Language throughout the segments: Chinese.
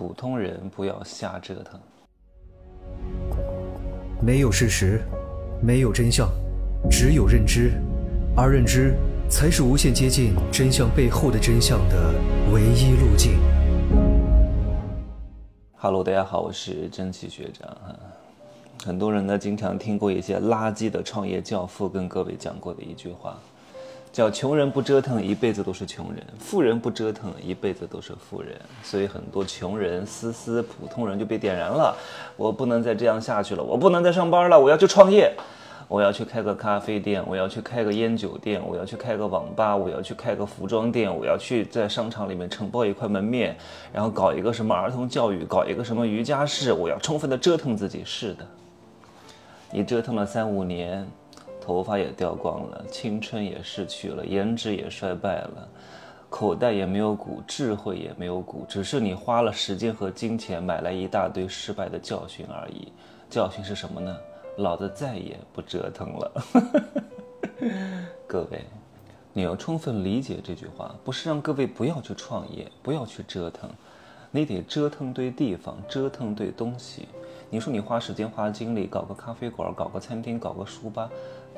普通人不要瞎折腾。没有事实，没有真相，只有认知，而认知才是无限接近真相背后的真相的唯一路径。Hello，大家好，我是蒸汽学长啊。很多人呢，经常听过一些垃圾的创业教父跟各位讲过的一句话。叫穷人不折腾，一辈子都是穷人；富人不折腾，一辈子都是富人。所以很多穷人、思思、普通人就被点燃了。我不能再这样下去了，我不能再上班了，我要去创业，我要去开个咖啡店，我要去开个烟酒店，我要去开个网吧，我要去开个服装店，我要去在商场里面承包一块门面，然后搞一个什么儿童教育，搞一个什么瑜伽室，我要充分的折腾自己。是的，你折腾了三五年。头发也掉光了，青春也逝去了，颜值也衰败了，口袋也没有鼓，智慧也没有鼓，只是你花了时间和金钱买来一大堆失败的教训而已。教训是什么呢？老子再也不折腾了。各位，你要充分理解这句话，不是让各位不要去创业，不要去折腾，你得折腾对地方，折腾对东西。你说你花时间花精力搞个咖啡馆，搞个餐厅，搞个书吧，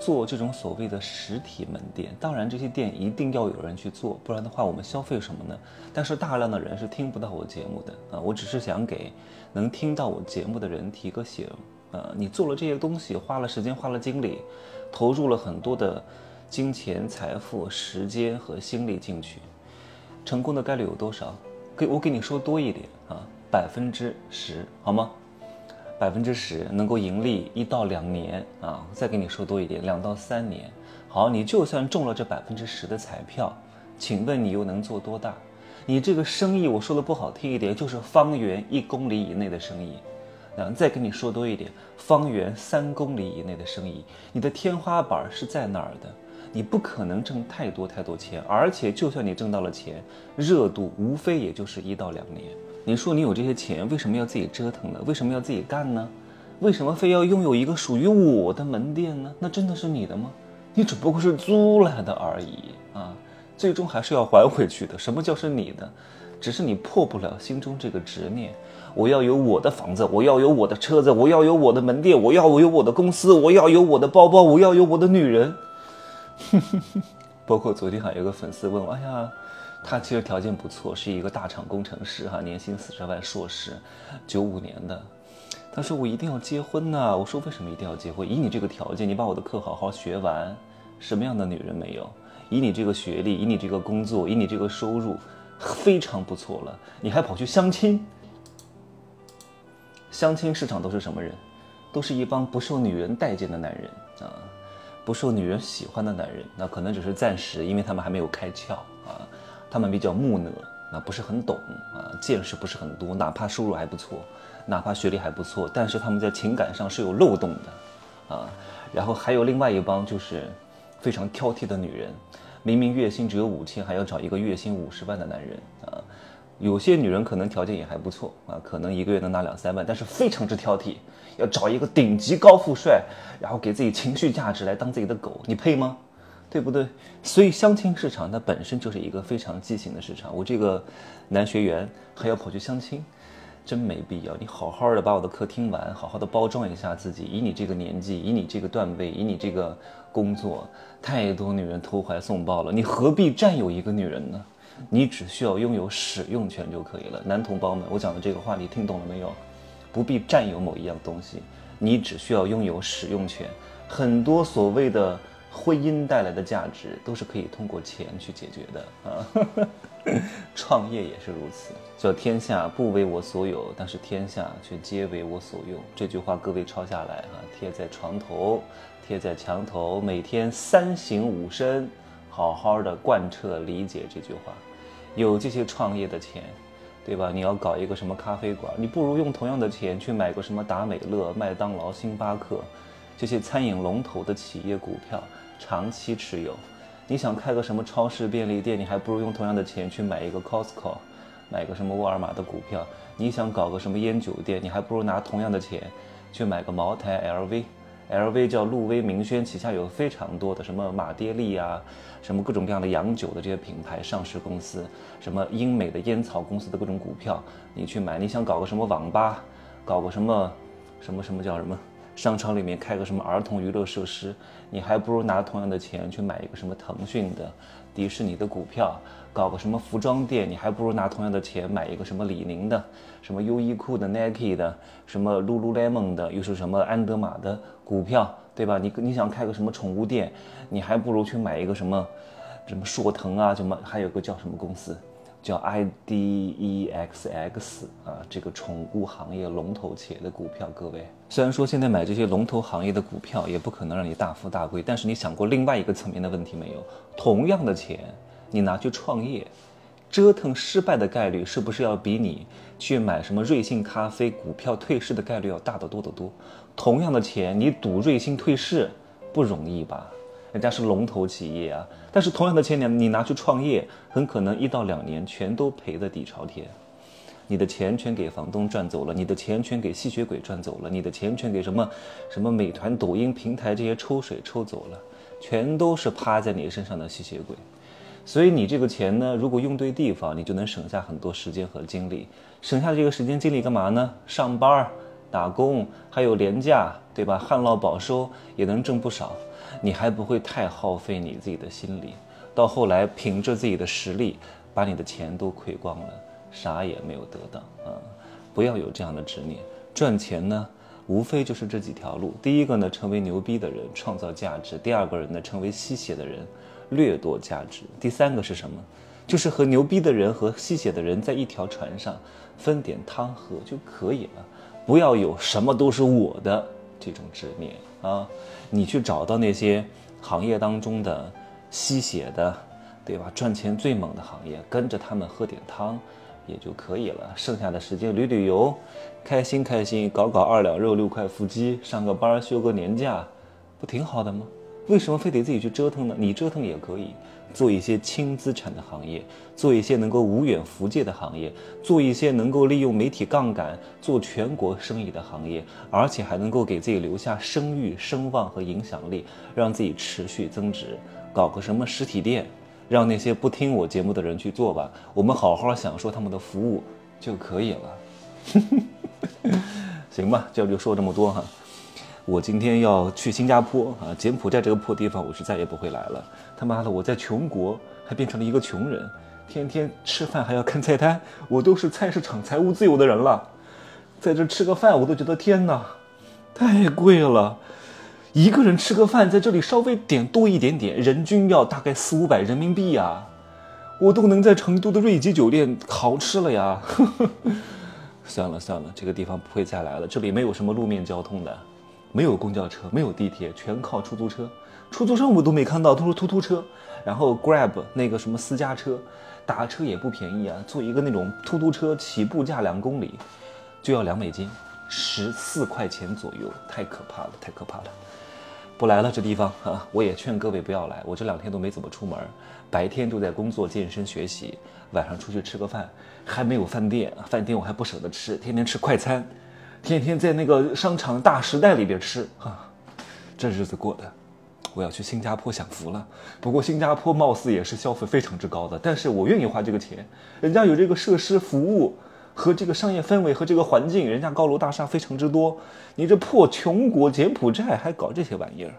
做这种所谓的实体门店。当然，这些店一定要有人去做，不然的话，我们消费什么呢？但是大量的人是听不到我节目的啊！我只是想给能听到我节目的人提个醒啊！你做了这些东西，花了时间，花了精力，投入了很多的金钱、财富、时间和心力进去，成功的概率有多少？给我给你说多一点啊，百分之十，好吗？百分之十能够盈利一到两年啊，再给你说多一点，两到三年。好，你就算中了这百分之十的彩票，请问你又能做多大？你这个生意，我说的不好听一点，就是方圆一公里以内的生意。那，再跟你说多一点，方圆三公里以内的生意，你的天花板是在哪儿的？你不可能挣太多太多钱，而且就算你挣到了钱，热度无非也就是一到两年。你说你有这些钱，为什么要自己折腾呢？为什么要自己干呢？为什么非要拥有一个属于我的门店呢？那真的是你的吗？你只不过是租来的而已啊！最终还是要还回去的。什么叫是你的？只是你破不了心中这个执念。我要有我的房子，我要有我的车子，我要有我的门店，我要我有我的公司，我要有我的包包，我要有我的女人。包括昨天还有个粉丝问我：“哎呀。”他其实条件不错，是一个大厂工程师，哈，年薪四十万，硕士，九五年的。他说我一定要结婚呐，我说为什么一定要结婚？以你这个条件，你把我的课好好学完，什么样的女人没有？以你这个学历，以你这个工作，以你这个收入，非常不错了。你还跑去相亲？相亲市场都是什么人？都是一帮不受女人待见的男人啊，不受女人喜欢的男人。那可能只是暂时，因为他们还没有开窍啊。他们比较木讷，啊，不是很懂啊，见识不是很多，哪怕收入还不错，哪怕学历还不错，但是他们在情感上是有漏洞的，啊，然后还有另外一帮就是非常挑剔的女人，明明月薪只有五千，还要找一个月薪五十万的男人啊，有些女人可能条件也还不错啊，可能一个月能拿两三万，但是非常之挑剔，要找一个顶级高富帅，然后给自己情绪价值来当自己的狗，你配吗？对不对？所以相亲市场它本身就是一个非常畸形的市场。我这个男学员还要跑去相亲，真没必要。你好好的把我的课听完，好好的包装一下自己。以你这个年纪，以你这个段位，以你这个工作，太多女人投怀送抱了。你何必占有一个女人呢？你只需要拥有使用权就可以了。男同胞们，我讲的这个话你听懂了没有？不必占有某一样东西，你只需要拥有使用权。很多所谓的。婚姻带来的价值都是可以通过钱去解决的啊，创业也是如此。叫天下不为我所有，但是天下却皆为我所用。这句话各位抄下来啊，贴在床头，贴在墙头，每天三省吾身，好好的贯彻理解这句话。有这些创业的钱，对吧？你要搞一个什么咖啡馆，你不如用同样的钱去买个什么达美乐、麦当劳、星巴克这些餐饮龙头的企业股票。长期持有，你想开个什么超市、便利店，你还不如用同样的钱去买一个 Costco，买个什么沃尔玛的股票。你想搞个什么烟酒店，你还不如拿同样的钱去买个茅台、LV、，LV 叫路威明轩，旗下有非常多的什么马爹利啊，什么各种各样的洋酒的这些品牌上市公司，什么英美的烟草公司的各种股票，你去买。你想搞个什么网吧，搞个什么，什么什么叫什么？商场里面开个什么儿童娱乐设施，你还不如拿同样的钱去买一个什么腾讯的、迪士尼的股票，搞个什么服装店，你还不如拿同样的钱买一个什么李宁的、什么优衣库的、Nike 的、什么 Lululemon 的，又是什么安德玛的股票，对吧？你你想开个什么宠物店，你还不如去买一个什么什么硕腾啊，什么还有个叫什么公司？叫 IDEXX 啊，这个宠物行业龙头企业的股票，各位，虽然说现在买这些龙头行业的股票也不可能让你大富大贵，但是你想过另外一个层面的问题没有？同样的钱，你拿去创业，折腾失败的概率是不是要比你去买什么瑞幸咖啡股票退市的概率要大得多得多？同样的钱，你赌瑞幸退市不容易吧？人家是龙头企业啊，但是同样的钱你你拿去创业，很可能一到两年全都赔得底朝天，你的钱全给房东赚走了，你的钱全给吸血鬼赚走了，你的钱全给什么什么美团、抖音平台这些抽水抽走了，全都是趴在你身上的吸血鬼。所以你这个钱呢，如果用对地方，你就能省下很多时间和精力。省下这个时间精力干嘛呢？上班、打工，还有廉价，对吧？旱涝保收也能挣不少。你还不会太耗费你自己的心理，到后来凭着自己的实力把你的钱都亏光了，啥也没有得到啊！不要有这样的执念。赚钱呢，无非就是这几条路：第一个呢，成为牛逼的人，创造价值；第二个人呢，成为吸血的人，掠夺价值；第三个是什么？就是和牛逼的人和吸血的人在一条船上，分点汤喝就可以了。不要有什么都是我的这种执念。啊，你去找到那些行业当中的吸血的，对吧？赚钱最猛的行业，跟着他们喝点汤也就可以了。剩下的时间旅旅游，开心开心，搞搞二两肉六块腹肌，上个班休个年假，不挺好的吗？为什么非得自己去折腾呢？你折腾也可以。做一些轻资产的行业，做一些能够无远弗届的行业，做一些能够利用媒体杠杆做全国生意的行业，而且还能够给自己留下声誉、声望和影响力，让自己持续增值。搞个什么实体店，让那些不听我节目的人去做吧，我们好好享受他们的服务就可以了。行吧，这就说这么多哈。我今天要去新加坡啊，柬埔寨这个破地方，我是再也不会来了。他妈的，我在穷国还变成了一个穷人，天天吃饭还要看菜单，我都是菜市场财务自由的人了，在这吃个饭我都觉得天哪，太贵了，一个人吃个饭在这里稍微点多一点点，人均要大概四五百人民币呀，我都能在成都的瑞吉酒店豪吃了呀。算了算了，这个地方不会再来了，这里没有什么路面交通的。没有公交车，没有地铁，全靠出租车。出租车我都没看到，都是突突车。然后 Grab 那个什么私家车，打车也不便宜啊。坐一个那种突突车，起步价两公里就要两美金，十四块钱左右，太可怕了，太可怕了。不来了，这地方啊，我也劝各位不要来。我这两天都没怎么出门，白天都在工作、健身、学习，晚上出去吃个饭，还没有饭店，饭店我还不舍得吃，天天吃快餐。天天在那个商场大时代里边吃啊，这日子过的，我要去新加坡享福了。不过新加坡貌似也是消费非常之高的，但是我愿意花这个钱，人家有这个设施服务和这个商业氛围和这个环境，人家高楼大厦非常之多。你这破穷国柬埔寨还搞这些玩意儿，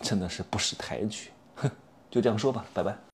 真的是不识抬举。哼，就这样说吧，拜拜。